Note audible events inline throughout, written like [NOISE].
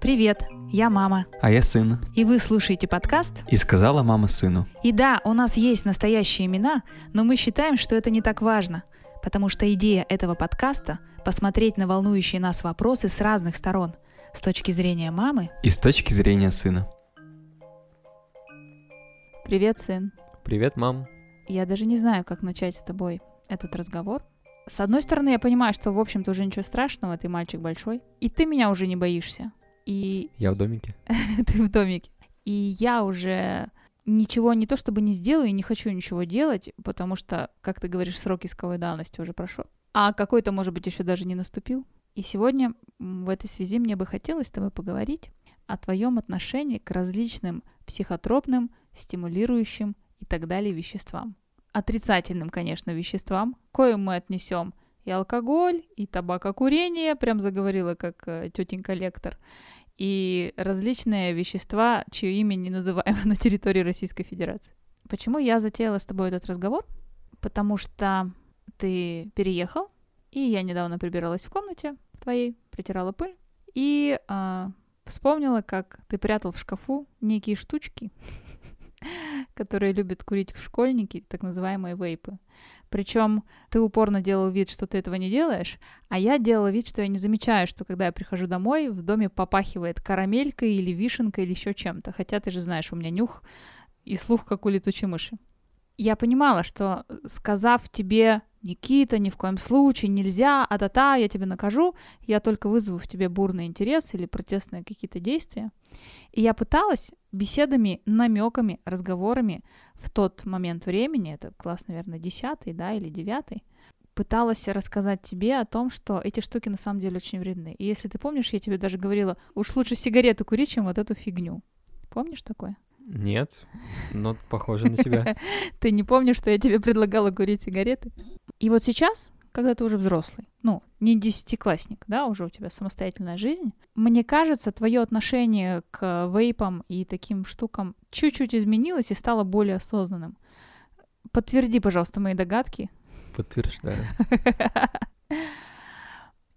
Привет, я мама. А я сын. И вы слушаете подкаст? И сказала мама сыну. И да, у нас есть настоящие имена, но мы считаем, что это не так важно, потому что идея этого подкаста — посмотреть на волнующие нас вопросы с разных сторон, с точки зрения мамы И с точки зрения сына. Привет, сын. Привет, мам. Я даже не знаю, как начать с тобой этот разговор. С одной стороны, я понимаю, что, в общем-то, уже ничего страшного, ты мальчик большой, и ты меня уже не боишься. И Я в домике. [LAUGHS] ты в домике. И я уже ничего не то чтобы не сделаю и не хочу ничего делать, потому что, как ты говоришь, срок исковой давности уже прошел. А какой-то, может быть, еще даже не наступил. И сегодня в этой связи мне бы хотелось с тобой поговорить о твоем отношении к различным психотропным, стимулирующим и так далее веществам. Отрицательным, конечно, веществам, коим мы отнесем и алкоголь, и табакокурение, прям заговорила как э, тетенька лектор, и различные вещества, чье имя не называемо [LAUGHS] на территории Российской Федерации. Почему я затеяла с тобой этот разговор? Потому что ты переехал, и я недавно прибиралась в комнате твоей, притирала пыль, и а, вспомнила, как ты прятал в шкафу некие штучки, [LAUGHS] которые любят курить школьники, так называемые вейпы. Причем ты упорно делал вид, что ты этого не делаешь, а я делала вид, что я не замечаю, что когда я прихожу домой, в доме попахивает карамелькой или вишенкой или еще чем-то. Хотя ты же знаешь, у меня нюх и слух, как у летучей мыши. Я понимала, что сказав тебе Никита, ни в коем случае нельзя, а та-та, я тебя накажу, я только вызову в тебе бурный интерес или протестные какие-то действия. И я пыталась беседами, намеками, разговорами в тот момент времени, это класс, наверное, десятый, да, или девятый, пыталась рассказать тебе о том, что эти штуки на самом деле очень вредны. И если ты помнишь, я тебе даже говорила, уж лучше сигарету курить, чем вот эту фигню. Помнишь такое? Нет, но похоже на тебя. [LAUGHS] Ты не помнишь, что я тебе предлагала курить сигареты? И вот сейчас, когда ты уже взрослый, ну, не десятиклассник, да, уже у тебя самостоятельная жизнь, мне кажется, твое отношение к вейпам и таким штукам чуть-чуть изменилось и стало более осознанным. Подтверди, пожалуйста, мои догадки. Подтверждаю. [LAUGHS]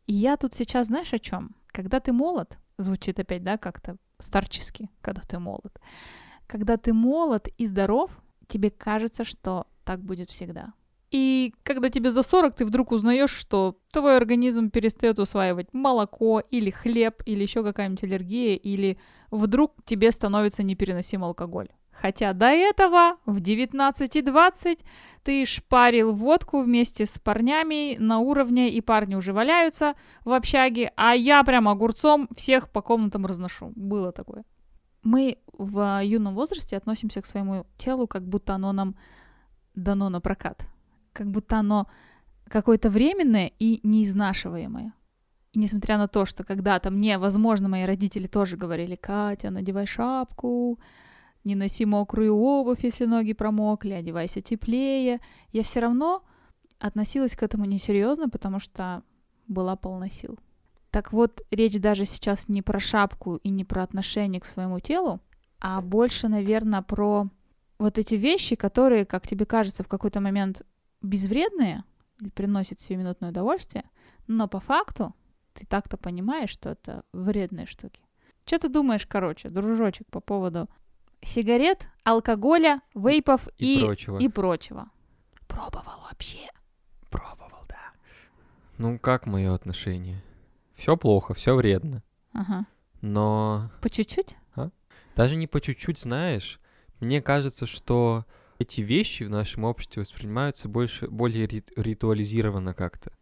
И я тут сейчас, знаешь, о чем? Когда ты молод, звучит опять, да, как-то старчески, когда ты молод. Когда ты молод и здоров, тебе кажется, что так будет всегда. И когда тебе за 40, ты вдруг узнаешь, что твой организм перестает усваивать молоко или хлеб, или еще какая-нибудь аллергия, или вдруг тебе становится непереносим алкоголь. Хотя до этого в 19.20 ты шпарил водку вместе с парнями на уровне, и парни уже валяются в общаге, а я прям огурцом всех по комнатам разношу. Было такое. Мы в юном возрасте относимся к своему телу, как будто оно нам дано на прокат. Как будто оно какое-то временное и неизнашиваемое. И несмотря на то, что когда-то мне, возможно, мои родители тоже говорили, Катя, надевай шапку, не носи мокрую обувь, если ноги промокли, одевайся теплее. Я все равно относилась к этому несерьезно, потому что была полна сил. Так вот, речь даже сейчас не про шапку и не про отношение к своему телу, а больше, наверное, про вот эти вещи, которые, как тебе кажется, в какой-то момент безвредные, приносят сиюминутное удовольствие, но по факту ты так-то понимаешь, что это вредные штуки. Что ты думаешь, короче, дружочек, по поводу сигарет, алкоголя, вейпов И и, прочего. и прочего? Пробовал вообще. Пробовал, да. Ну, как мое отношение? Все плохо, все вредно. Ага. Но По чуть-чуть? даже не по чуть-чуть, знаешь, мне кажется, что эти вещи в нашем обществе воспринимаются больше, более рит- ритуализированно как-то.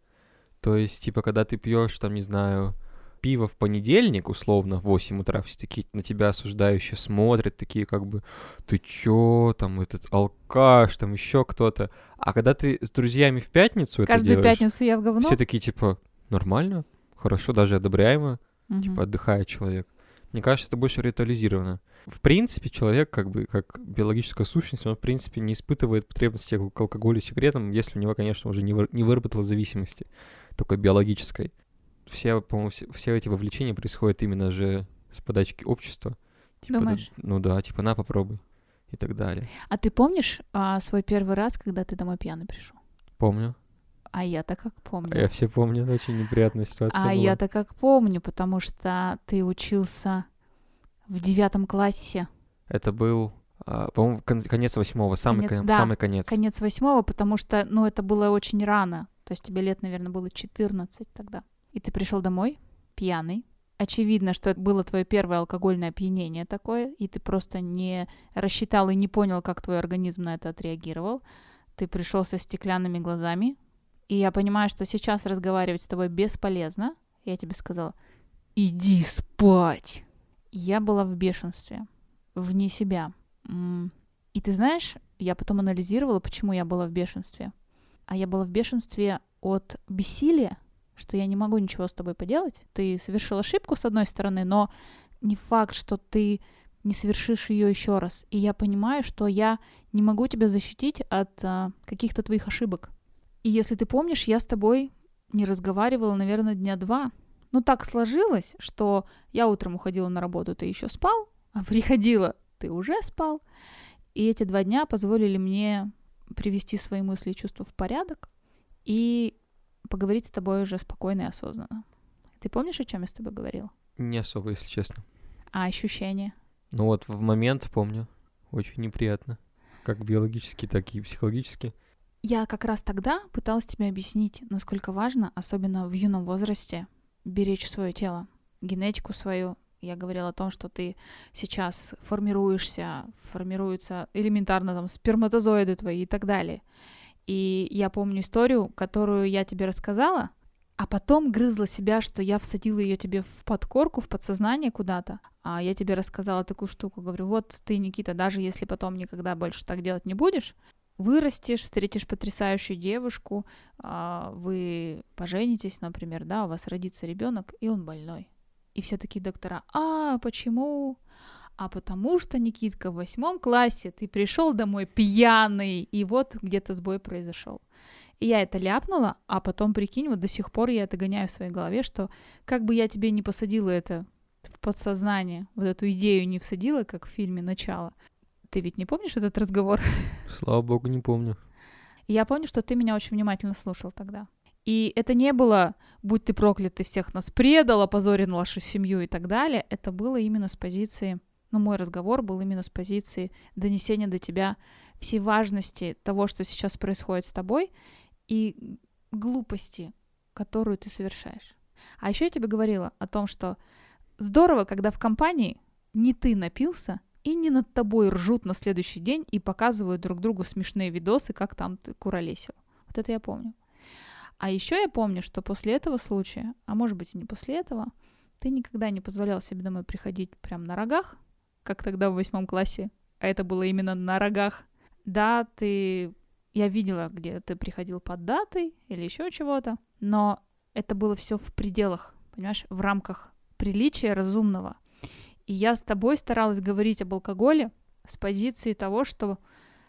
То есть, типа, когда ты пьешь, там, не знаю, пиво в понедельник, условно, в 8 утра, все такие на тебя осуждающие смотрят, такие как бы, ты чё, там, этот алкаш, там, еще кто-то. А когда ты с друзьями в пятницу это Каждую делаешь, пятницу я в говно? все такие, типа, нормально, хорошо, даже одобряемо, Мгм. типа, отдыхает человек. Мне кажется, это больше ритуализировано. В принципе, человек, как бы, как биологическая сущность, он, в принципе, не испытывает потребности к алкоголю и сигаретам, если у него, конечно, уже не, выр- не выработалась зависимости такой биологической. Все, по-моему, все, все эти вовлечения происходят именно же с подачки общества. Типа, да- Думаешь? ну да, типа, на, попробуй. И так далее. А ты помнишь а, свой первый раз, когда ты домой пьяный пришел? Помню. А я-то как помню. А я все помню, это очень неприятная ситуация А была. я-то как помню, потому что ты учился в девятом классе. Это был, а, по-моему, кон- конец восьмого, самый, Конец, кон- да, самый конец. Конец восьмого, потому что, ну, это было очень рано. То есть тебе лет, наверное, было 14 тогда. И ты пришел домой пьяный. Очевидно, что это было твое первое алкогольное опьянение такое, и ты просто не рассчитал и не понял, как твой организм на это отреагировал. Ты пришел со стеклянными глазами, и я понимаю, что сейчас разговаривать с тобой бесполезно. Я тебе сказала, иди спать. Я была в бешенстве, вне себя. И ты знаешь, я потом анализировала, почему я была в бешенстве. А я была в бешенстве от бессилия, что я не могу ничего с тобой поделать. Ты совершил ошибку, с одной стороны, но не факт, что ты не совершишь ее еще раз. И я понимаю, что я не могу тебя защитить от а, каких-то твоих ошибок. И если ты помнишь, я с тобой не разговаривала, наверное, дня два. Ну, так сложилось, что я утром уходила на работу, ты еще спал, а [LAUGHS] приходила, ты уже спал. И эти два дня позволили мне привести свои мысли и чувства в порядок и поговорить с тобой уже спокойно и осознанно. Ты помнишь, о чем я с тобой говорила? Не особо, если честно. А ощущения? Ну вот в момент помню, очень неприятно. Как биологически, так и психологически. Я как раз тогда пыталась тебе объяснить, насколько важно, особенно в юном возрасте, беречь свое тело, генетику свою. Я говорила о том, что ты сейчас формируешься, формируются элементарно там сперматозоиды твои и так далее. И я помню историю, которую я тебе рассказала, а потом грызла себя, что я всадила ее тебе в подкорку, в подсознание куда-то. А я тебе рассказала такую штуку, говорю, вот ты, Никита, даже если потом никогда больше так делать не будешь, вырастешь, встретишь потрясающую девушку, а, вы поженитесь, например, да, у вас родится ребенок, и он больной. И все такие доктора, а почему? А потому что, Никитка, в восьмом классе ты пришел домой пьяный, и вот где-то сбой произошел. И я это ляпнула, а потом, прикинь, вот до сих пор я это гоняю в своей голове, что как бы я тебе не посадила это в подсознание, вот эту идею не всадила, как в фильме «Начало». Ты ведь не помнишь этот разговор? [LAUGHS] Слава богу, не помню. Я помню, что ты меня очень внимательно слушал тогда. И это не было «будь ты проклят, ты всех нас предал, опозорил нашу семью» и так далее. Это было именно с позиции, ну, мой разговор был именно с позиции донесения до тебя всей важности того, что сейчас происходит с тобой, и глупости, которую ты совершаешь. А еще я тебе говорила о том, что здорово, когда в компании не ты напился, и не над тобой ржут на следующий день и показывают друг другу смешные видосы, как там ты куролесил. Вот это я помню. А еще я помню, что после этого случая, а может быть и не после этого, ты никогда не позволял себе домой приходить прям на рогах, как тогда в восьмом классе, а это было именно на рогах. Да, ты... Я видела, где ты приходил под датой или еще чего-то, но это было все в пределах, понимаешь, в рамках приличия разумного. И я с тобой старалась говорить об алкоголе с позиции того, что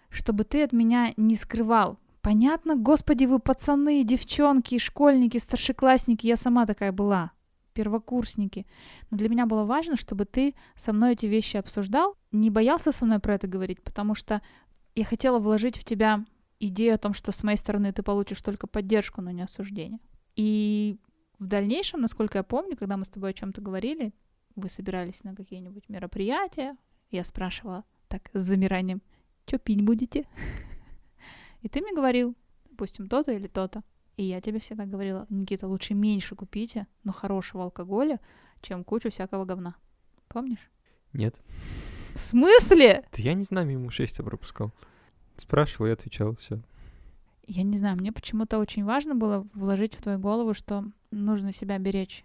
чтобы ты от меня не скрывал. Понятно, господи, вы пацаны, девчонки, школьники, старшеклассники, я сама такая была, первокурсники. Но для меня было важно, чтобы ты со мной эти вещи обсуждал, не боялся со мной про это говорить, потому что я хотела вложить в тебя идею о том, что с моей стороны ты получишь только поддержку, но не осуждение. И в дальнейшем, насколько я помню, когда мы с тобой о чем-то говорили, вы собирались на какие-нибудь мероприятия, я спрашивала так с замиранием, что пить будете? [LAUGHS] И ты мне говорил, допустим, то-то или то-то. И я тебе всегда говорила, Никита, лучше меньше купите, но хорошего алкоголя, чем кучу всякого говна. Помнишь? Нет. В смысле? Да я не знаю, мимо шесть я пропускал. Спрашивал и отвечал, все. Я не знаю, мне почему-то очень важно было вложить в твою голову, что нужно себя беречь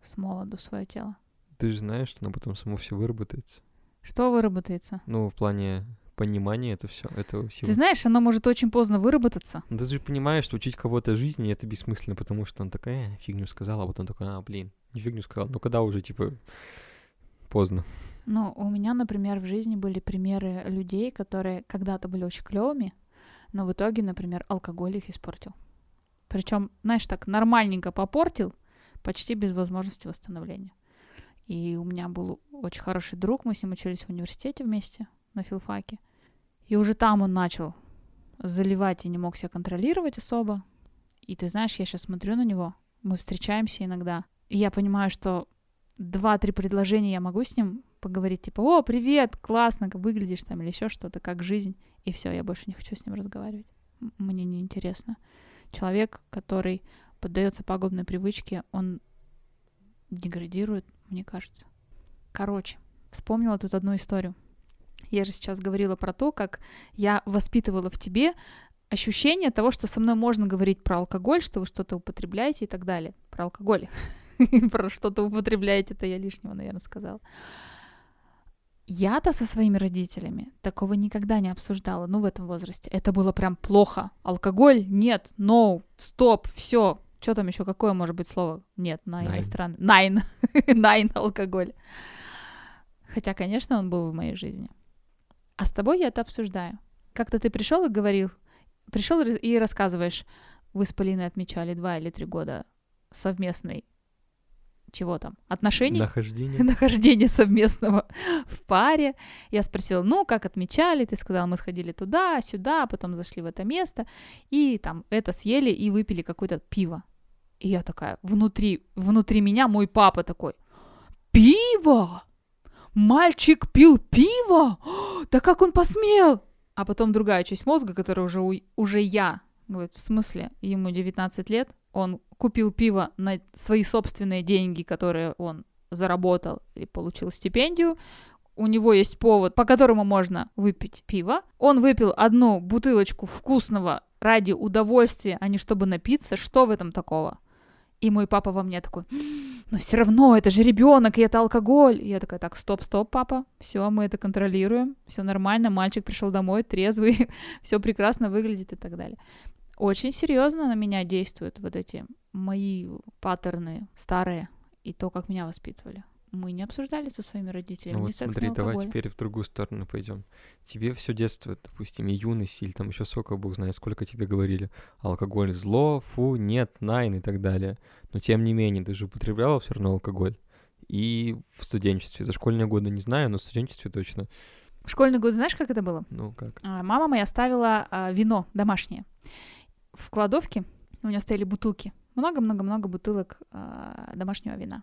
с молоду свое тело. Ты же знаешь, что оно потом само все выработается. Что выработается? Ну, в плане понимания это все, этого всего. Ты знаешь, оно может очень поздно выработаться. Ну, ты же понимаешь, что учить кого-то жизни это бессмысленно, потому что он такой, э, фигню сказал, а вот он такой, а, блин, не фигню сказал. Ну, когда уже, типа, поздно. Ну, у меня, например, в жизни были примеры людей, которые когда-то были очень клевыми, но в итоге, например, алкоголь их испортил. Причем, знаешь, так нормальненько попортил, почти без возможности восстановления. И у меня был очень хороший друг, мы с ним учились в университете вместе на филфаке. И уже там он начал заливать и не мог себя контролировать особо. И ты знаешь, я сейчас смотрю на него, мы встречаемся иногда, и я понимаю, что два-три предложения я могу с ним поговорить, типа, о, привет, классно, как выглядишь там, или еще что-то, как жизнь, и все, я больше не хочу с ним разговаривать. Мне неинтересно. Человек, который поддается пагубной привычке, он деградирует, мне кажется. Короче, вспомнила тут одну историю. Я же сейчас говорила про то, как я воспитывала в тебе ощущение того, что со мной можно говорить про алкоголь, что вы что-то употребляете и так далее. Про алкоголь. [LAUGHS] Про что-то употребляете, это я лишнего, наверное, сказала. Я-то со своими родителями такого никогда не обсуждала, ну, в этом возрасте. Это было прям плохо. Алкоголь? Нет. No. Стоп. Все. Что там еще? Какое может быть слово? Нет, на иностранном. Найн. Найн [LAUGHS] алкоголь. Хотя, конечно, он был в моей жизни. А с тобой я это обсуждаю. Как-то ты пришел и говорил, пришел и рассказываешь, вы с Полиной отмечали два или три года совместной чего там, отношений? Нахождение. [LAUGHS] нахождения совместного [LAUGHS] в паре. Я спросила, ну, как отмечали? Ты сказала, мы сходили туда, сюда, потом зашли в это место, и там это съели и выпили какое-то пиво. И я такая, внутри, внутри меня мой папа такой, пиво? Мальчик пил пиво? Да как он посмел? А потом другая часть мозга, которая уже, уже я, говорит, в смысле, ему 19 лет, он купил пиво на свои собственные деньги, которые он заработал или получил стипендию, у него есть повод, по которому можно выпить пиво. Он выпил одну бутылочку вкусного ради удовольствия, а не чтобы напиться. Что в этом такого? И мой папа во мне такой, но все равно это же ребенок, и это алкоголь. И я такая, так, стоп, стоп, папа, все, мы это контролируем, все нормально, мальчик пришел домой трезвый, [LAUGHS] все прекрасно выглядит и так далее. Очень серьезно на меня действуют вот эти мои паттерны старые и то, как меня воспитывали. Мы не обсуждали со своими родителями Ну вот секс, смотри, давай теперь в другую сторону пойдем. Тебе все детство, допустим, и юность, или там еще сколько, бог знает, сколько тебе говорили. Алкоголь зло, фу, нет, найн и так далее. Но тем не менее, ты же употребляла все равно алкоголь. И в студенчестве, за школьные годы не знаю, но в студенчестве точно. В школьный год знаешь, как это было? Ну как? А, Мама моя ставила а, вино домашнее. В кладовке у нее стояли бутылки. Много-много-много бутылок а, домашнего вина.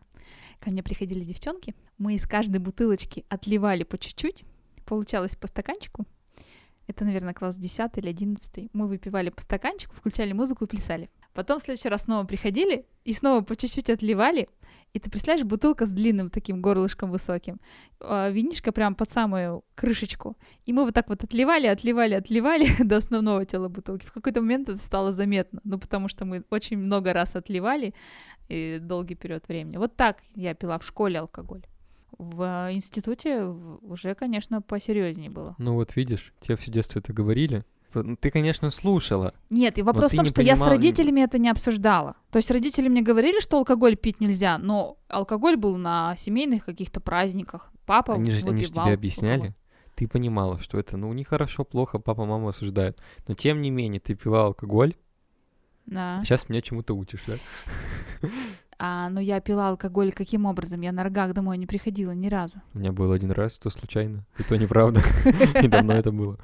Ко мне приходили девчонки. Мы из каждой бутылочки отливали по чуть-чуть. Получалось по стаканчику. Это, наверное, класс 10 или 11. Мы выпивали по стаканчику, включали музыку и плясали. Потом в следующий раз снова приходили и снова по чуть-чуть отливали. И ты представляешь, бутылка с длинным таким горлышком высоким. а, Винишко прям под самую крышечку. И мы вот так вот отливали, отливали, отливали [LAUGHS] до основного тела бутылки. В какой-то момент это стало заметно, ну, потому что мы очень много раз отливали и долгий период времени. Вот так я пила в школе алкоголь. В э, институте уже, конечно, посерьезнее было. Ну вот видишь, тебе все детство это говорили. Вот, ну, Ты, конечно, слушала. Нет, и вопрос в том, что я с понимала- родителями это не обсуждала. То есть родители мне говорили, что алкоголь пить нельзя, но алкоголь был на семейных каких-то праздниках. Папа Они же, они же выпивал тебе объясняли. алкоголь. Ты понимала, что это, ну, нехорошо, плохо, папа, мама осуждают. Но тем не менее, ты пила алкоголь, Да. а сейчас меня чему-то учишь, да? [LAUGHS] А, но я пила алкоголь каким образом? Я на рогах домой не приходила ни разу. У меня было один раз, то случайно, и то неправда. [LAUGHS] И давно это было.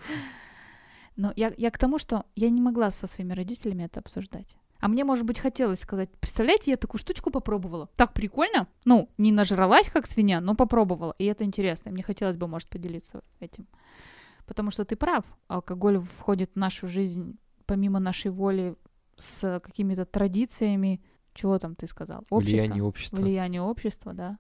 Но я, я к тому, что я не могла со своими родителями это обсуждать. А мне, может быть, хотелось сказать, представляете, я такую штучку попробовала. Так прикольно. Ну, не нажралась, как свинья, но попробовала. И это интересно. И мне хотелось бы, может, поделиться этим. Потому что ты прав. Алкоголь входит в нашу жизнь помимо нашей воли с какими-то традициями. Чего там ты сказал? Общество. Влияние общества. Влияние общества, да.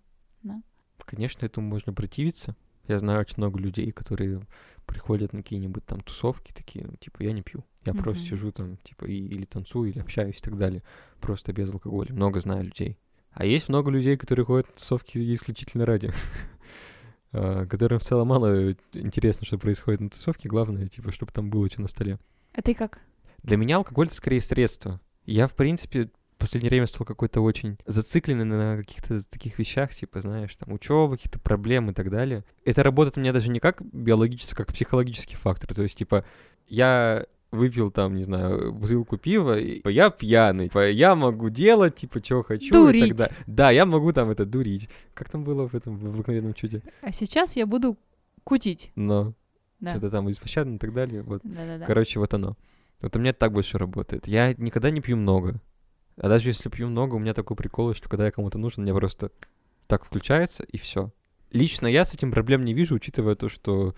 Конечно, этому можно противиться. Я знаю очень много людей, которые приходят на какие-нибудь там тусовки, такие, ну, типа, я не пью. Я просто Мгм. сижу там, типа, и, или танцую, или общаюсь и так далее. Просто без алкоголя. Много знаю людей. А есть много людей, которые ходят на тусовки исключительно ради. [LAUGHS] а, Которым в целом мало интересно, что происходит на тусовке. Главное, типа, чтобы там было что на столе. А ты как? Для меня алкоголь это скорее средство. Я, в принципе, в последнее время стал какой-то очень зацикленный на каких-то таких вещах, типа, знаешь, там, учеба, какие-то проблемы и так далее. Это работает у меня даже не как биологический, как психологический фактор. То есть, типа, я выпил там, не знаю, бутылку пива, и типа, я пьяный, типа, я могу делать, типа, что хочу и Дурить. так далее. Да, я могу там это дурить. Как там было в этом в обыкновенном чуде? А сейчас я буду кутить. Но Да. что-то там беспощадно и так далее. Вот. Да-да-да. Короче, вот оно. Вот у меня так больше работает. Я никогда не пью много. А даже если пью много, у меня такой прикол, что когда я кому-то нужен, мне просто так включается, и все. Лично я с этим проблем не вижу, учитывая то, что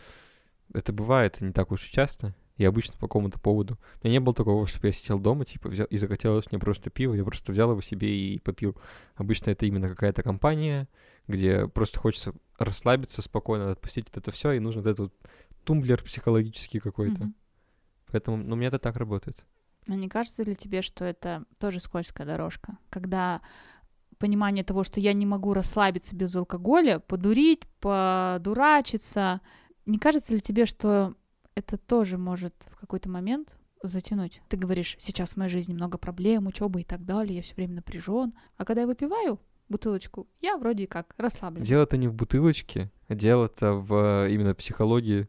это бывает не так уж и часто. И обычно по какому-то поводу. У меня не было такого, чтобы я сидел дома, типа, взял и захотелось мне просто пиво, я просто взял его себе и попил. Обычно это именно какая-то компания, где просто хочется расслабиться спокойно, отпустить вот это все, и нужен вот этот тумблер психологический какой-то. Мгм. Поэтому, ну, у меня это так работает. А не кажется ли тебе, что это тоже скользкая дорожка? Когда понимание того, что я не могу расслабиться без алкоголя, подурить, подурачиться, не кажется ли тебе, что это тоже может в какой-то момент затянуть? Ты говоришь, сейчас в моей жизни много проблем, учеба и так далее, я все время напряжен. А когда я выпиваю бутылочку, я вроде как расслаблен. Дело-то не в бутылочке, дело-то в э, именно психологии.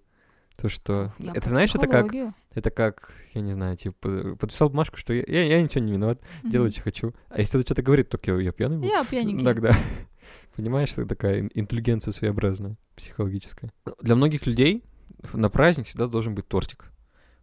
То, что... Я это знаешь, это как... Это как, я не знаю, типа, подписал бумажку, что я, я, я ничего не виноват, делаю, Мгм. что хочу. А если кто-то что-то говорит, только я, я пьяный был? Я пьяненький. Тогда. [LAUGHS] Понимаешь, это такая ин- интеллигенция своеобразная, психологическая. Для многих людей на праздник всегда должен быть тортик.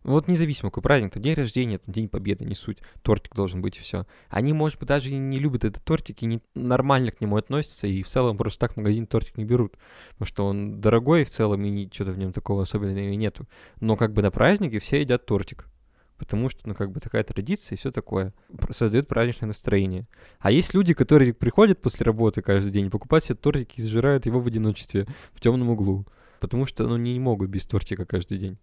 Ну Вот независимо, какой праздник, там день рождения, там день победы, не суть, тортик должен быть и все. Они, может быть, даже не любят этот тортик и не нормально к нему относятся, и в целом просто так в магазин тортик не берут, потому что он дорогой в целом, и ничего в нем такого особенного и нету. Но как бы на празднике все едят тортик, потому что, ну, как бы такая традиция и все такое, создает праздничное настроение. А есть люди, которые приходят после работы каждый день, покупают себе тортик и сжирают его в одиночестве в темном углу, потому что, ну, не могут без тортика каждый день.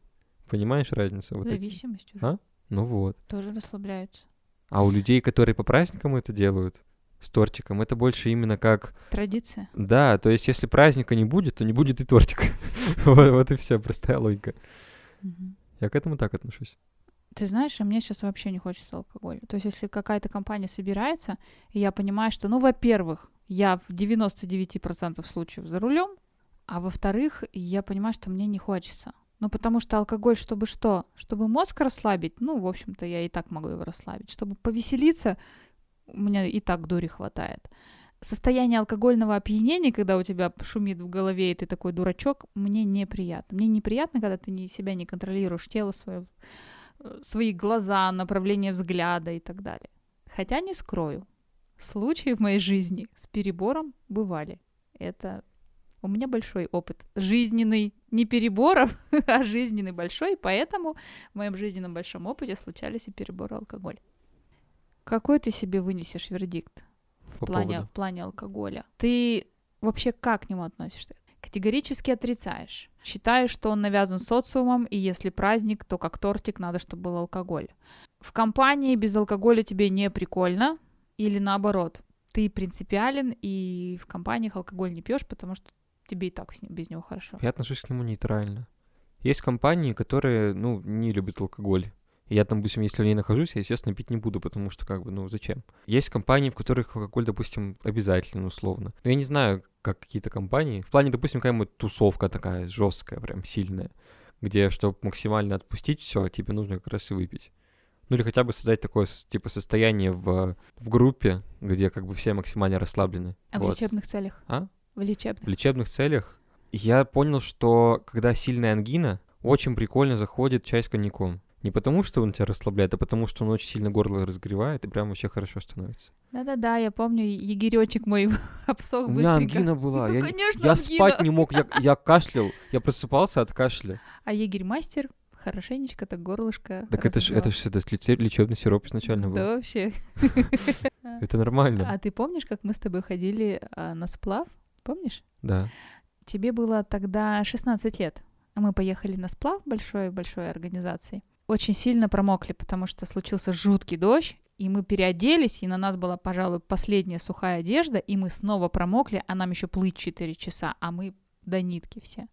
Понимаешь разницу? Вот Зависимость уже. А? Ну вот. Тоже расслабляются. А у людей, которые по праздникам это делают, с тортиком, это больше именно как... Традиция. Да, то есть если праздника не будет, то не будет и тортик. [LAUGHS] вот, вот и все, простая логика. Я к этому так отношусь. Ты знаешь, а мне сейчас вообще не хочется алкоголя. То есть, если какая-то компания собирается, и я понимаю, что, ну, во-первых, я в 99% случаев за рулем, а во-вторых, я понимаю, что мне не хочется. Ну, потому что алкоголь, чтобы что? Чтобы мозг расслабить, ну, в общем-то, я и так могу его расслабить. Чтобы повеселиться, у меня и так дури хватает. Состояние алкогольного опьянения, когда у тебя шумит в голове, и ты такой дурачок, мне неприятно. Мне неприятно, когда ты себя не контролируешь, тело свое, э, свои глаза, направление взгляда и так далее. Хотя не скрою, случаи в моей жизни с перебором бывали. Это у меня большой опыт жизненный, не переборов, [LAUGHS] а жизненный большой, поэтому в моем жизненном большом опыте случались и переборы алкоголя. Какой ты себе вынесешь вердикт в По плане, поводу. в плане алкоголя? Ты вообще как к нему относишься? Категорически отрицаешь. Считаешь, что он навязан социумом, и если праздник, то как тортик надо, чтобы был алкоголь. В компании без алкоголя тебе не прикольно, или наоборот, ты принципиален, и в компаниях алкоголь не пьешь, потому что тебе и так с ним, без него хорошо. Я отношусь к нему нейтрально. Есть компании, которые, ну, не любят алкоголь. Я там, допустим, если в ней нахожусь, я, естественно, пить не буду, потому что, как бы, ну, зачем? Есть компании, в которых алкоголь, допустим, обязательно, условно. Но я не знаю, как какие-то компании. В плане, допустим, какая-нибудь тусовка такая жесткая, прям сильная, где, чтобы максимально отпустить все, тебе нужно как раз и выпить. Ну или хотя бы создать такое, типа, состояние в, в группе, где как бы все максимально расслаблены. А в Вот. лечебных целях? А? В лечебных. В лечебных целях я понял, что когда сильная ангина, очень прикольно заходит чай с коньяком. Не потому, что он тебя расслабляет, а потому, что он очень сильно горло разогревает, и прям вообще хорошо становится. Да-да-да, я помню, егеречек мой [LAUGHS] обсох У меня быстренько. ангина была. Ну, я конечно, я ангина. спать не мог, я, я кашлял. Я просыпался от кашля. А егерь-мастер хорошенечко так горлышко Так это ж, это ж это лечебный сироп изначально был. Да, вообще. [LAUGHS] Это нормально. А ты помнишь, как мы с тобой ходили а, на сплав? Помнишь? Да. Тебе было тогда 16 лет. Мы поехали на сплав большой-большой организации. Очень сильно промокли, потому что случился жуткий дождь, и мы переоделись, и на нас была, пожалуй, последняя сухая одежда, и мы снова промокли, а нам еще плыть 4 часа, а мы до нитки все.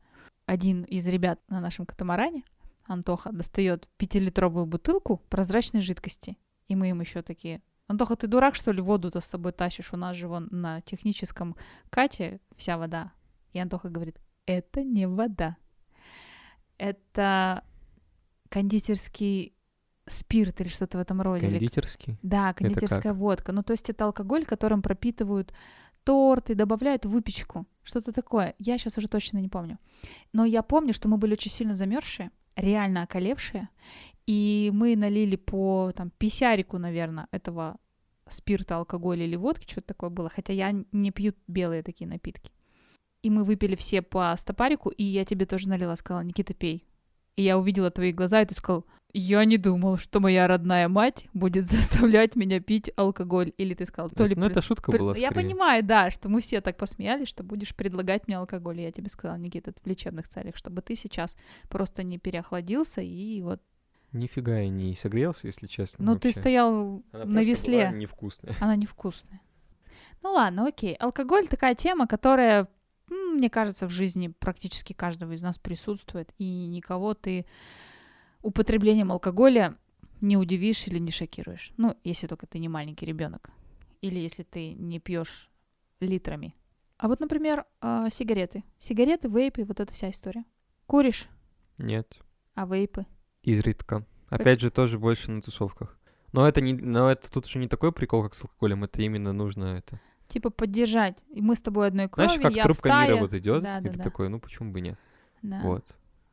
Один из ребят на нашем катамаране, Антоха, достает пятилитровую бутылку прозрачной жидкости. И мы им еще такие, Антоха, ты дурак, что ли, воду-то с собой тащишь? У нас же вон на техническом кате вся вода. И Антоха говорит, это не вода. Это кондитерский спирт или что-то в этом роде. Кондитерский. да, кондитерская водка. Ну, то есть это алкоголь, которым пропитывают торты, добавляют выпечку. Что-то такое. Я сейчас уже точно не помню. Но я помню, что мы были очень сильно замерзшие, реально околевшие, и мы налили по там писярику, наверное, этого спирта, алкоголя или водки, что-то такое было, хотя я не пью белые такие напитки. И мы выпили все по стопарику, и я тебе тоже налила, сказала, Никита, пей. И я увидела твои глаза, и ты сказал, я не думал, что моя родная мать будет [LAUGHS] заставлять меня пить алкоголь. Или ты сказал, то ли... Ну, это шутка была Я скорее. понимаю, да, что мы все так посмеялись, что будешь предлагать мне алкоголь. И я тебе сказала, Никита, это в лечебных целях, чтобы ты сейчас просто не переохладился и вот... Нифига я не согрелся, если честно. Ну, ты стоял Она на весле. была невкусная. Она невкусная. Ну ладно, окей. Алкоголь такая тема, которая, мне кажется, в жизни практически каждого из нас присутствует, и никого ты употреблением алкоголя не удивишь или не шокируешь. Ну, если только ты не маленький ребенок. Или если ты не пьешь литрами. А вот, например, а, сигареты. Сигареты, вейпы, вот эта вся история. Куришь, Нет, а вейпы? Изредка. Опять же, тоже больше на тусовках. Но это не, но это тут уже не такой прикол, как с алкоголем, это именно нужно это. Типа поддержать. И мы с тобой одной крови, Знаешь, как я в трубка стае. мира вот идет, Да, и да, ты да. такой, ну почему бы нет? Да, Вот.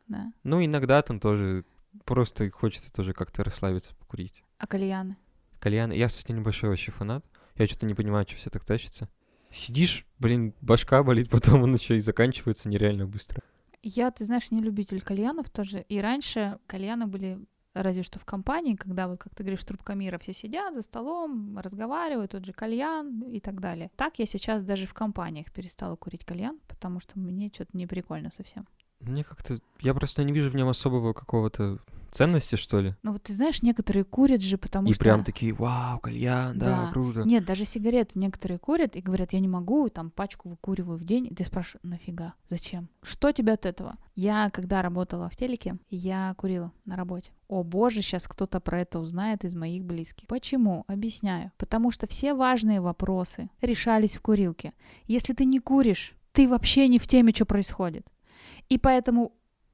да. Ну, иногда там тоже просто хочется тоже как-то расслабиться, покурить. А кальяны? Кальян. Я, кстати, небольшой вообще фанат. Я что-то не понимаю, что все так тащится. Сидишь, блин, башка болит, [LAUGHS] потом он еще и заканчивается нереально быстро. Я, ты знаешь, не любитель кальянов тоже. И раньше кальяны были разве что в компании, когда вот, как ты говоришь, трубка мира, все сидят за столом, разговаривают, тот же кальян и так далее. Так я сейчас даже в компаниях перестала курить кальян, потому что мне что-то не прикольно совсем. Мне как-то... Я просто не вижу в нем особого какого-то ценности, что ли. Ну вот ты знаешь, некоторые курят же, потому и что... прям такие, вау, кальян, да, Да. круто. Нет, даже сигареты некоторые курят и говорят, я не могу, там пачку выкуриваю в день. И ты спрашиваешь, нафига? Зачем? Что тебе от этого? Я, когда работала в телеке, я курила на работе. О боже, сейчас кто-то про это узнает из моих близких. Почему? Объясняю. Потому что все важные вопросы решались в курилке. Если ты не куришь, ты вообще не в теме, что происходит. И поэтому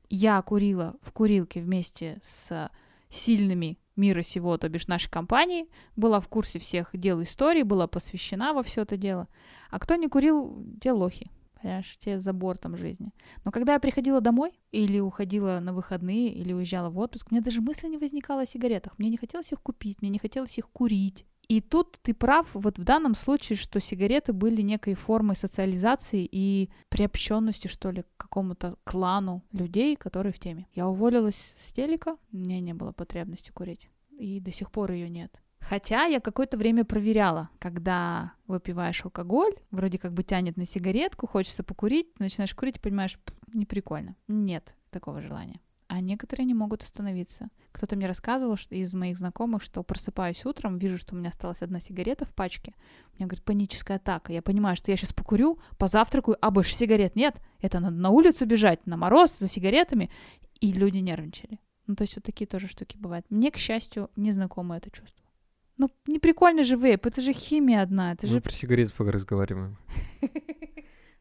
я курила в курилке вместе с сильными мира сего, то бишь нашей компании, была в курсе всех дел истории, была посвящена во все это дело. А кто не курил, те лохи, понимаешь, те за бортом жизни. Но когда я приходила домой или уходила на выходные, или уезжала в отпуск, мне даже мысли не возникало о сигаретах. Мне не хотелось их купить, мне не хотелось их курить. И тут ты прав, вот в данном случае, что сигареты были некой формой социализации и приобщенности, что ли, к какому-то клану людей, которые в теме. Я уволилась с телека, меня не было потребности курить, и до сих пор ее нет. Хотя я какое-то время проверяла, когда выпиваешь алкоголь, вроде как бы тянет на сигаретку, хочется покурить, начинаешь курить понимаешь, «Пф, не прикольно. Нет такого желания. А некоторые не могут остановиться. Кто-то мне рассказывал что, из моих знакомых, что просыпаюсь утром, вижу, что у меня осталась одна сигарета в пачке. У меня, говорит, паническая атака. Я понимаю, что я сейчас покурю, позавтракаю, а больше сигарет нет. Это надо на улицу бежать, на мороз, за сигаретами. И люди нервничали. Ну, то есть вот такие тоже штуки бывают. Мне, к счастью, не знакомо это чувство. Ну, не прикольно же вейп, это же химия одна, это Мы же... про сигареты пока разговариваем. [LAUGHS]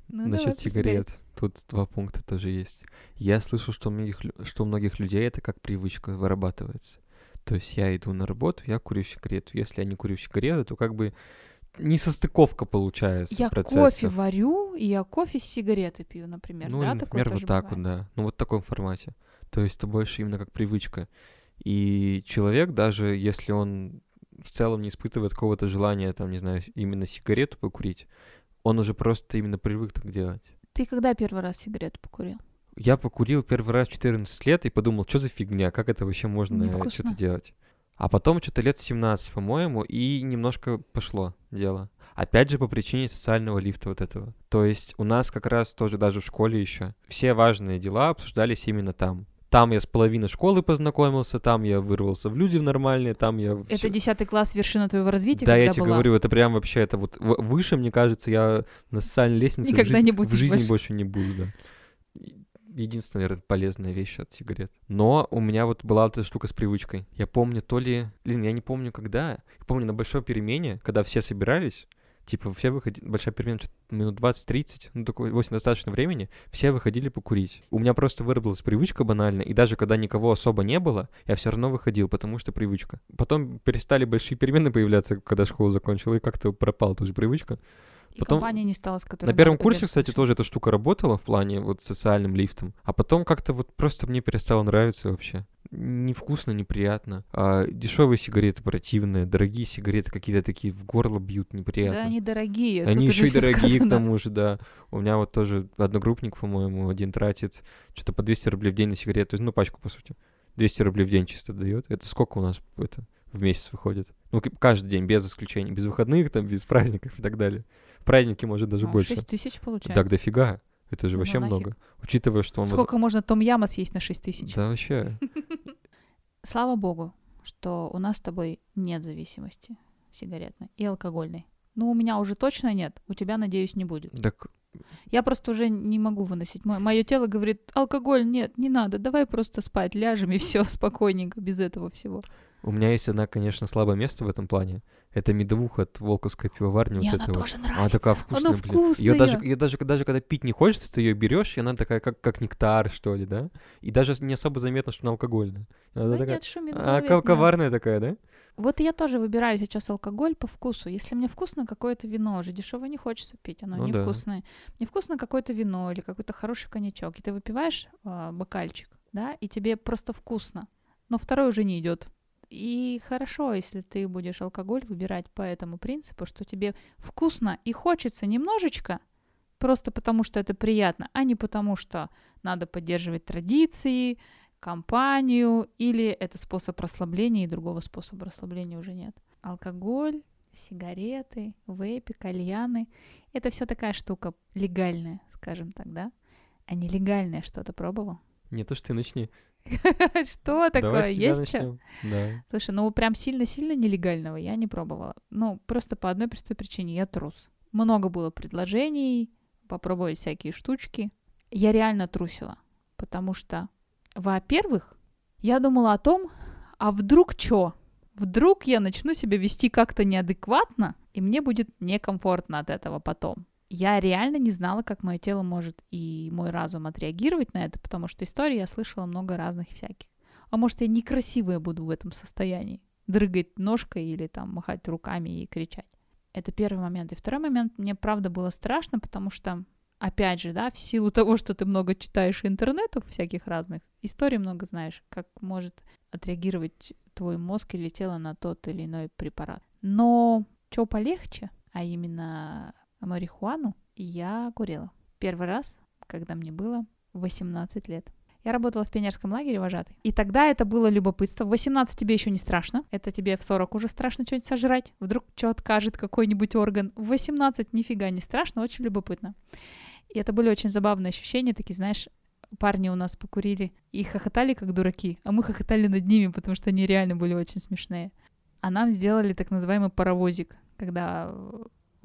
Ну, Насчет сигарет. Тут два пункта тоже есть. Я слышал, что у, многих, что у многих людей это как привычка вырабатывается. То есть я иду на работу, я курю сигарету. Если я не курю сигарету, то как бы несостыковка получается Я процесса. кофе варю, и я кофе с сигареты пью, например. Ну, да, или, например, вот так вот, бывает. да. Ну, вот в таком формате. То есть это больше именно как привычка. И человек, даже если он в целом не испытывает какого-то желания, там, не знаю, именно сигарету покурить, он уже просто именно привык так делать. Ты когда первый раз сигарету покурил? Я покурил первый раз в 14 лет и подумал, что за фигня, как это вообще можно что-то делать. А потом что-то лет 17, по-моему, и немножко пошло дело. Опять же, по причине социального лифта вот этого. То есть у нас как раз тоже даже в школе еще все важные дела обсуждались именно там. Там я с половиной школы познакомился, там я вырвался в люди нормальные, там я... Это десятый класс вершина твоего развития, Да, я тебе была? говорю, это прям вообще, это вот в- выше, мне кажется, я на социальной лестнице в Никогда жизни- не в жизни больше. больше не буду, да. Единственная, наверное, полезная вещь от сигарет. Но у меня вот была вот эта штука с привычкой. Я помню то ли... Блин, я не помню когда. Я помню на большой перемене, когда все собирались, типа все выходили... Большая перемена минут 20-30, ну такое 8 достаточно времени, все выходили покурить. У меня просто выработалась привычка банальная, и даже когда никого особо не было, я все равно выходил, потому что привычка. Потом перестали большие перемены появляться, когда школу закончил, и как-то пропала тоже привычка. И Потом компания не стала, с которой На первом курсе, кстати, тоже эта штука работала в плане вот социальным лифтом. А потом как-то вот просто мне перестало нравиться вообще. Невкусно, неприятно. А дешевые сигареты противные, дорогие сигареты какие-то такие в горло бьют неприятно. Да, они дорогие. Они еще и дорогие, к сказано. тому же, да. У меня вот тоже одногруппник, по-моему, один тратит что-то по 200 рублей в день на сигарету, есть, ну, пачку, по сути. 200 рублей в день чисто дает. Это сколько у нас это в месяц выходит? Ну, к- каждый день, без исключения. Без выходных, там, без праздников и так далее. Праздники, может, даже Ну, больше. 6 тысяч получается. Так дофига. Это же Ну, вообще нафиг. много. Учитывая, что он... воз- Сколько можно том яма съесть на 6 тысяч? Да, вообще. [LAUGHS] Слава богу, что у нас с тобой нет зависимости сигаретной и алкогольной. Ну, у меня уже точно нет, у тебя, надеюсь, не будет. Так, Я просто уже не могу выносить. Мое тело говорит, алкоголь нет, не надо, давай просто спать, ляжем и все спокойненько, без этого всего. У меня есть одна, конечно, слабое место в этом плане. Это медовуха от Волковской пивоварни. Мне вот она это вот. тоже нравится. Она такая вкусная, Она блин. вкусная. Ее даже, ее даже, даже когда пить не хочется, ты ее берешь, и она такая, как, как нектар, что ли, да? И даже не особо заметно, что она алкогольная. Она Да такая, нет, шумит а, коварная такая, да? Вот я тоже выбираю сейчас алкоголь по вкусу. Если мне вкусно какое-то вино, уже дешево не хочется пить, оно Ну да. невкусное. Мне вкусно какое-то вино или какой-то хороший коньячок, и ты выпиваешь а, бокальчик, да, и тебе просто вкусно, но второй уже не идет. И хорошо, если ты будешь алкоголь выбирать по этому принципу, что тебе вкусно и хочется немножечко, просто потому что это приятно, а не потому что надо поддерживать традиции, компанию, или это способ расслабления, и другого способа расслабления уже нет. Алкоголь, сигареты, вейпы, кальяны — это все такая штука легальная, скажем так, да? А нелегальное что-то пробовал? Не то, что ты начни. [LAUGHS] Что такое? Есть что? Слушай, ну прям сильно-сильно нелегального я не пробовала. Ну, просто по одной простой причине. Я трус. Много было предложений, попробовать всякие штучки. Я реально трусила, потому что, во-первых, я думала о том, а вдруг чё? Вдруг я начну себя вести как-то неадекватно, и мне будет некомфортно от этого потом. Я реально не знала, как мое тело может и мой разум отреагировать на это, потому что истории я слышала много разных всяких. А может, я некрасивая буду в этом состоянии? Дрыгать ножкой или там махать руками и кричать. Это первый момент. И второй момент, мне правда было страшно, потому что, опять же, да, в силу того, что ты много читаешь интернетов всяких разных, историй много знаешь, как может отреагировать твой мозг или тело на тот или иной препарат. Но что полегче, а именно марихуану, я курила. Первый раз, когда мне было 18 лет. Я работала в пионерском лагере вожатой. И тогда это было любопытство. В 18 тебе еще не страшно. Это тебе в 40 уже страшно что-нибудь сожрать. Вдруг что откажет какой-нибудь орган. В 18 нифига не страшно, очень любопытно. И это были очень забавные ощущения, такие, знаешь, парни у нас покурили и хохотали как дураки, а мы хохотали над ними, потому что они реально были очень смешные. А нам сделали так называемый паровозик, когда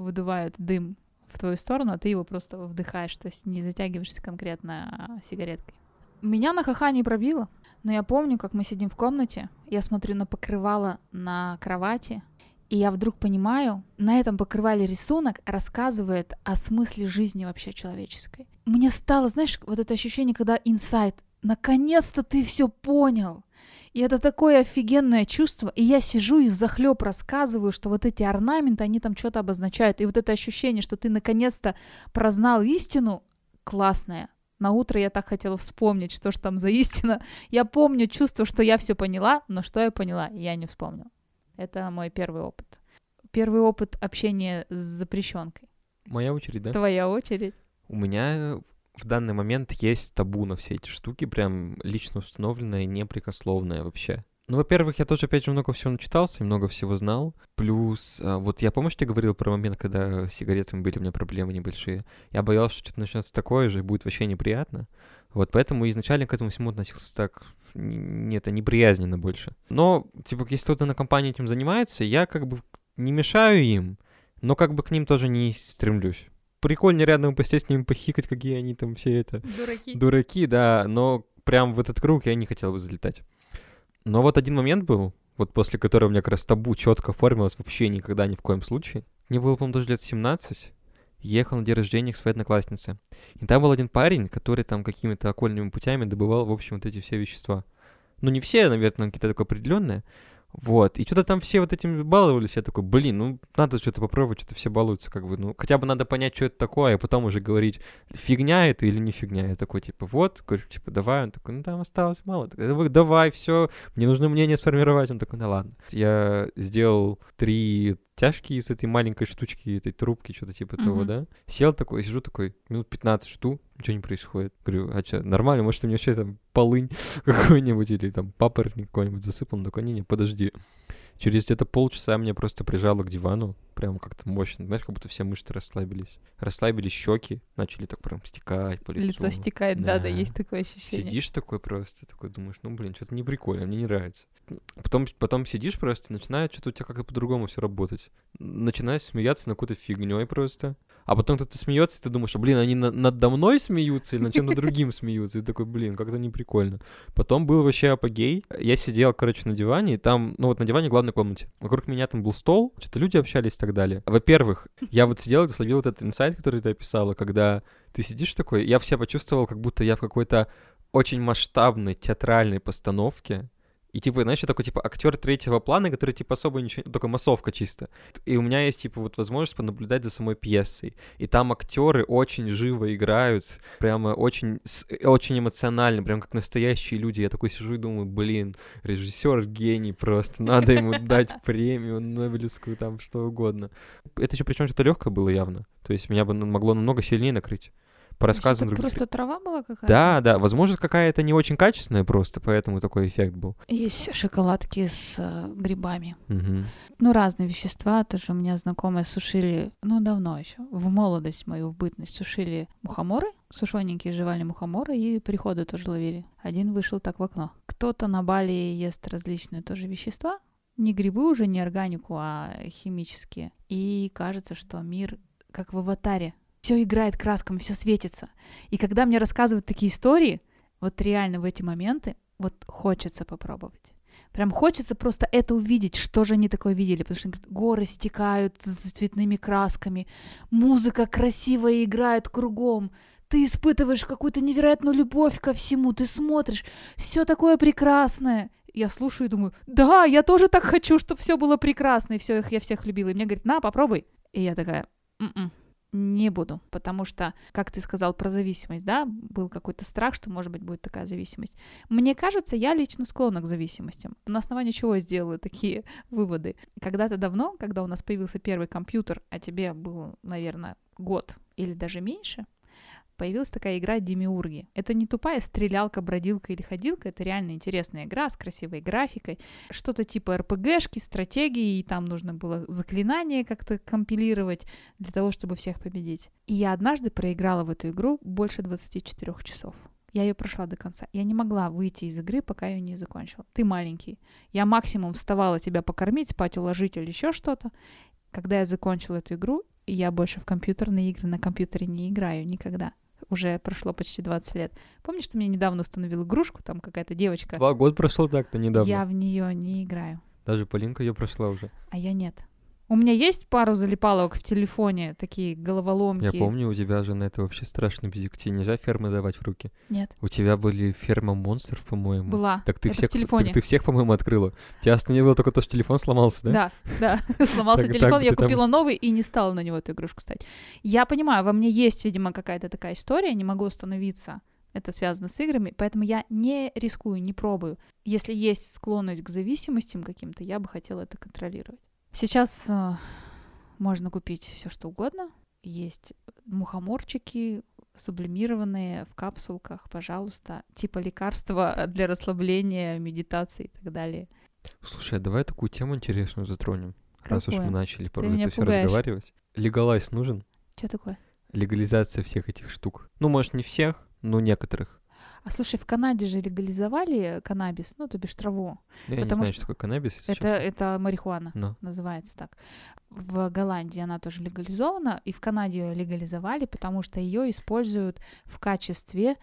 выдувают дым в твою сторону, а ты его просто вдыхаешь, то есть не затягиваешься конкретно сигареткой. Меня на ха не пробило, но я помню, как мы сидим в комнате, я смотрю на покрывало на кровати, и я вдруг понимаю, на этом покрывале рисунок рассказывает о смысле жизни вообще человеческой. Мне стало, знаешь, вот это ощущение, когда инсайт, наконец-то ты все понял. И это такое офигенное чувство. И я сижу и взахлеб рассказываю, что вот эти орнаменты, они там что-то обозначают. И вот это ощущение, что ты наконец-то прознал истину, классное. На утро я так хотела вспомнить, что же там за истина. Я помню чувство, что я все поняла, но что я поняла, я не вспомнила. Это мой первый опыт. Первый опыт общения с запрещенкой. Моя очередь, да? Твоя очередь. У меня в данный момент есть табу на все эти штуки, прям лично установленное, непрекословное вообще. Ну, во-первых, я тоже, опять же, много всего начитался много всего знал. Плюс, а, вот я, помнишь, я говорил про момент, когда с сигаретами были у меня проблемы небольшие? Я боялся, что что-то начнется такое же, и будет вообще неприятно. Вот поэтому изначально к этому всему относился так, не это неприязненно больше. Но, типа, если кто-то на компании этим занимается, я как бы не мешаю им, но как бы к ним тоже не стремлюсь. Прикольно рядом посидеть с ними, похикать, какие они там все это Дураки. дураки, да, но прям в этот круг я не хотел бы залетать. Но вот один момент был, вот после которого у меня как раз табу четко оформилось вообще никогда ни в коем случае. Мне было, по-моему, даже лет 17. Ехал на день рождения к своей однокласснице. И там был один парень, который там какими-то окольными путями добывал, в общем, вот эти все вещества. Ну, не все, наверное, какие-то только определенные. Вот. И что-то там все вот этим баловались. Я такой, блин, ну надо что-то попробовать, что-то все балуются, как бы. Ну, хотя бы надо понять, что это такое, а потом уже говорить, фигня это или не фигня. Я такой, типа, вот, говорю, типа, давай. Он такой, ну там осталось мало. Такой, давай, все, мне нужно мнение сформировать. Он такой, ну ладно. Я сделал три тяжкие из этой маленькой штучки, этой трубки, что-то типа mm-hmm. того, да. Сел такой, сижу такой, минут 15 жду, ничего не происходит. Говорю, а что, нормально, может, ты мне вообще там полынь [LAUGHS] какой-нибудь или там папоротник какой-нибудь засыпал? Он такой, не-не, подожди. Через где-то полчаса меня просто прижало к дивану, прям как-то мощно. Знаешь, как будто все мышцы расслабились. Расслабились щеки, начали так прям стекать по лицу. Лицо стекает, да, да, есть такое ощущение. Сидишь такой просто, такой думаешь, ну, блин, что-то не прикольно, мне не нравится. Потом, потом сидишь просто, начинает что-то у тебя как-то по-другому все работать. Начинаешь смеяться на какой-то фигней просто а потом кто-то смеется, и ты думаешь, а, блин, они на- надо мной смеются или над чем-то другим [LAUGHS] смеются, и такой, блин, как-то не прикольно. Потом был вообще апогей, я сидел, короче, на диване, и там, ну вот на диване в главной комнате, вокруг меня там был стол, что-то люди общались и так далее. Во-первых, я вот сидел и словил вот этот инсайт, который ты описала, когда ты сидишь такой, я все почувствовал, как будто я в какой-то очень масштабной театральной постановке, и, типа, знаешь, я такой, типа, актер третьего плана, который, типа, особо ничего... Только массовка чисто. И у меня есть, типа, вот возможность понаблюдать за самой пьесой. И там актеры очень живо играют, прямо очень, очень эмоционально, прям как настоящие люди. Я такой сижу и думаю, блин, режиссер гений просто, надо ему дать премию Нобелевскую, там, что угодно. Это еще причем что-то легкое было явно. То есть меня бы могло намного сильнее накрыть по рассказам других. просто трава была какая-то? Да, да, возможно, какая-то не очень качественная просто, поэтому такой эффект был. Есть шоколадки с э, грибами. Угу. Ну, разные вещества. Тоже у меня знакомые сушили, ну, давно еще, в молодость мою, в бытность, сушили мухоморы, сушененькие жевали мухоморы, и приходы тоже ловили. Один вышел так в окно. Кто-то на Бали ест различные тоже вещества, не грибы уже, не органику, а химические. И кажется, что мир как в аватаре все играет красками, все светится. И когда мне рассказывают такие истории, вот реально в эти моменты, вот хочется попробовать. Прям хочется просто это увидеть, что же они такое видели, потому что горы стекают с цветными красками, музыка красивая играет кругом, ты испытываешь какую-то невероятную любовь ко всему, ты смотришь, все такое прекрасное. Я слушаю и думаю, да, я тоже так хочу, чтобы все было прекрасно, и все, их я всех любила. И мне говорят, на, попробуй. И я такая, М-м, не буду, потому что, как ты сказал про зависимость, да, был какой-то страх, что, может быть, будет такая зависимость. Мне кажется, я лично склонна к зависимостям. На основании чего я сделала такие выводы? Когда-то давно, когда у нас появился первый компьютер, а тебе был, наверное, год или даже меньше, появилась такая игра Демиурги. Это не тупая стрелялка, бродилка или ходилка, это реально интересная игра с красивой графикой, что-то типа РПГшки, стратегии, и там нужно было заклинания как-то компилировать для того, чтобы всех победить. И я однажды проиграла в эту игру больше 24 часов. Я ее прошла до конца. Я не могла выйти из игры, пока ее не закончила. Ты маленький. Я максимум вставала тебя покормить, спать уложить или еще что-то. Когда я закончила эту игру, я больше в компьютерные игры на компьютере не играю никогда уже прошло почти 20 лет. Помнишь, ты мне недавно установил игрушку, там какая-то девочка? Два года прошло так-то недавно. Я в нее не играю. Даже Полинка ее прошла уже. А я нет. У меня есть пару залипалок в телефоне, такие головоломки. Я помню, у тебя же на это вообще страшный бзик. Тебе нельзя фермы давать в руки. Нет. У тебя были ферма монстров, по-моему. Была. Так ты это всех, в телефоне. Так ты всех, по-моему, открыла. Тебя остановило только то, что телефон сломался, да? Да, да. [LAUGHS] Сломался телефон, я купила новый и не стала на него эту игрушку ставить. Я понимаю, во мне есть, видимо, какая-то такая история, не могу остановиться. Это связано с играми, поэтому я не рискую, не пробую. Если есть склонность к зависимостям каким-то, я бы хотела это контролировать. Сейчас э, можно купить все что угодно. Есть мухоморчики, сублимированные в капсулках, пожалуйста, типа лекарства для расслабления, медитации и так далее. Слушай, а давай такую тему интересную затронем. Раз уж Какое? мы начали про это все разговаривать. Легалайз нужен? Что такое? Легализация всех этих штук. Ну, может, не всех, но некоторых. А слушай, в Канаде же легализовали каннабис, ну, то бишь траву. Я не Потому знаю, что что такое каннабис, Это, честно. это марихуана, Но. называется так. В Голландии она тоже легализована, и в Канаде ее легализовали, потому что ее используют в качестве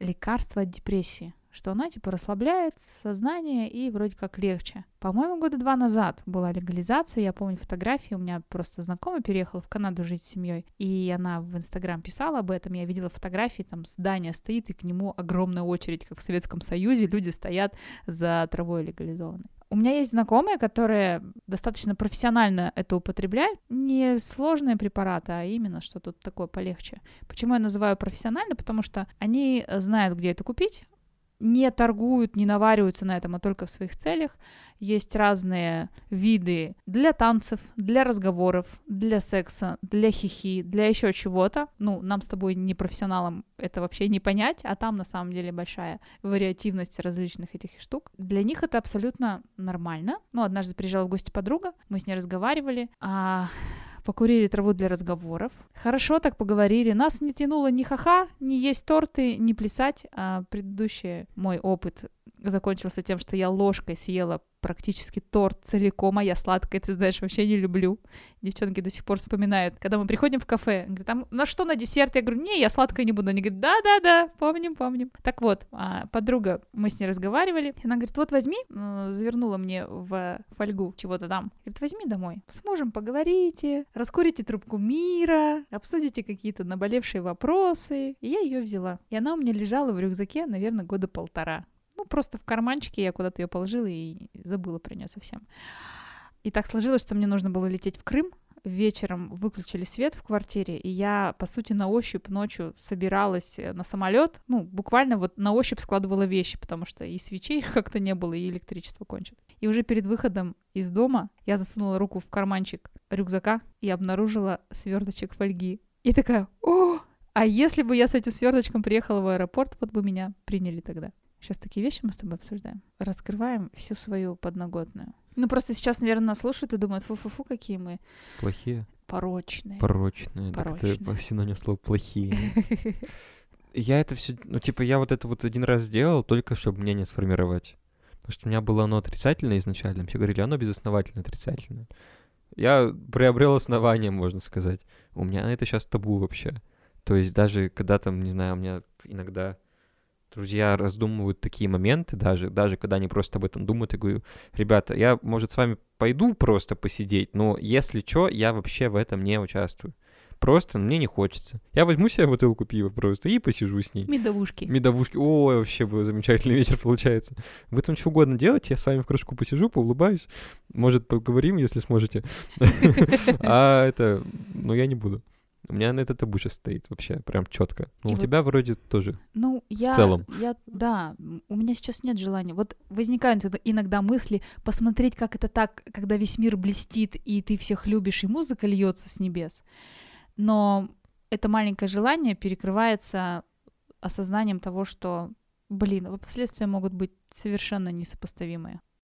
лекарства от депрессии. Что она типа расслабляет сознание и вроде как легче. По-моему, года два назад была легализация. Я помню фотографии. У меня просто знакомая переехала в Канаду жить с семьей. И она в Инстаграм писала об этом. Я видела фотографии, там здание стоит, и к нему огромная очередь, как в Советском Союзе. Люди стоят за травой легализованной. У меня есть знакомые, которые достаточно профессионально это употребляют. Не сложные препараты, а именно что тут такое полегче. Почему я называю профессионально? Потому что они знают, где это купить, не торгуют, не навариваются на этом, а только в своих целях. Есть разные виды для танцев, для разговоров, для секса, для хихи, для еще чего-то. Ну, нам с тобой, не профессионалам, это вообще не понять, а там на самом деле большая вариативность различных этих штук. Для них это абсолютно нормально. Ну, однажды приезжала в гости подруга, мы с ней разговаривали, а покурили траву для разговоров. Хорошо так поговорили. Нас не тянуло ни ха-ха, ни есть торты, ни плясать. А предыдущий мой опыт закончился тем, что я ложкой съела практически торт целиком, а я сладкое, ты знаешь, вообще не люблю. Девчонки до сих пор вспоминают, когда мы приходим в кафе, говорят, там на что на десерт? Я говорю, не, я сладкое не буду. Они говорят, да-да-да, помним, помним. Так вот, а, подруга, мы с ней разговаривали, она говорит, вот возьми, э, завернула мне в фольгу чего-то там, говорит, возьми домой, с мужем поговорите, раскурите трубку мира, обсудите какие-то наболевшие вопросы. И я ее взяла. И она у меня лежала в рюкзаке, наверное, года полтора. Ну, просто в карманчике я куда-то ее положила и забыла про нее совсем. И так сложилось, что мне нужно было лететь в Крым. Вечером выключили свет в квартире, и я, по сути, на ощупь ночью собиралась э, на самолет. Ну, буквально вот на ощупь складывала вещи, потому что и свечей [LAUGHS] как-то не было, и электричество кончилось. И уже перед выходом из дома я засунула руку в карманчик рюкзака и обнаружила сверточек фольги. И такая, о, а если бы я с этим сверточком приехала в аэропорт, вот бы меня приняли тогда. Сейчас такие вещи мы с тобой обсуждаем. Раскрываем всю свою подноготную. Ну, просто сейчас, наверное, нас слушают и думают, фу-фу-фу, какие мы... Плохие? Порочные. Порочные. Порочные. Так это синоним слова «плохие». [LAUGHS] Я это все... Ну, типа, я вот это вот один раз сделал, только чтобы мнение сформировать. Потому что у меня было оно отрицательное изначально. Все говорили, оно безосновательно отрицательное. Я приобрел основание, можно сказать. У меня это сейчас табу вообще. То есть даже когда там, не знаю, у меня иногда друзья раздумывают такие моменты, даже, даже когда они просто об этом думают, я говорю, ребята, я, может, с вами пойду просто посидеть, но если что, я вообще в этом не участвую. Просто мне не хочется. Я возьму себе бутылку пива просто и посижу с ней. Медовушки. Медовушки. Ой, вообще был замечательный [LAUGHS] вечер получается. Вы там что угодно делайте, я с вами в кружку посижу, поулыбаюсь. Может, поговорим, если сможете. [LAUGHS] А это, ну, я не буду. У меня на это табу сейчас стоит вообще, прям четко. Ну, у вот, тебя вроде тоже. Ну, я, в целом. я, да, у меня сейчас нет желания. Вот возникают иногда мысли посмотреть, как это так, когда весь мир блестит, и ты всех любишь, и музыка льется с небес. Но это маленькое желание перекрывается осознанием того, что, блин, последствия могут быть совершенно несопоставимые.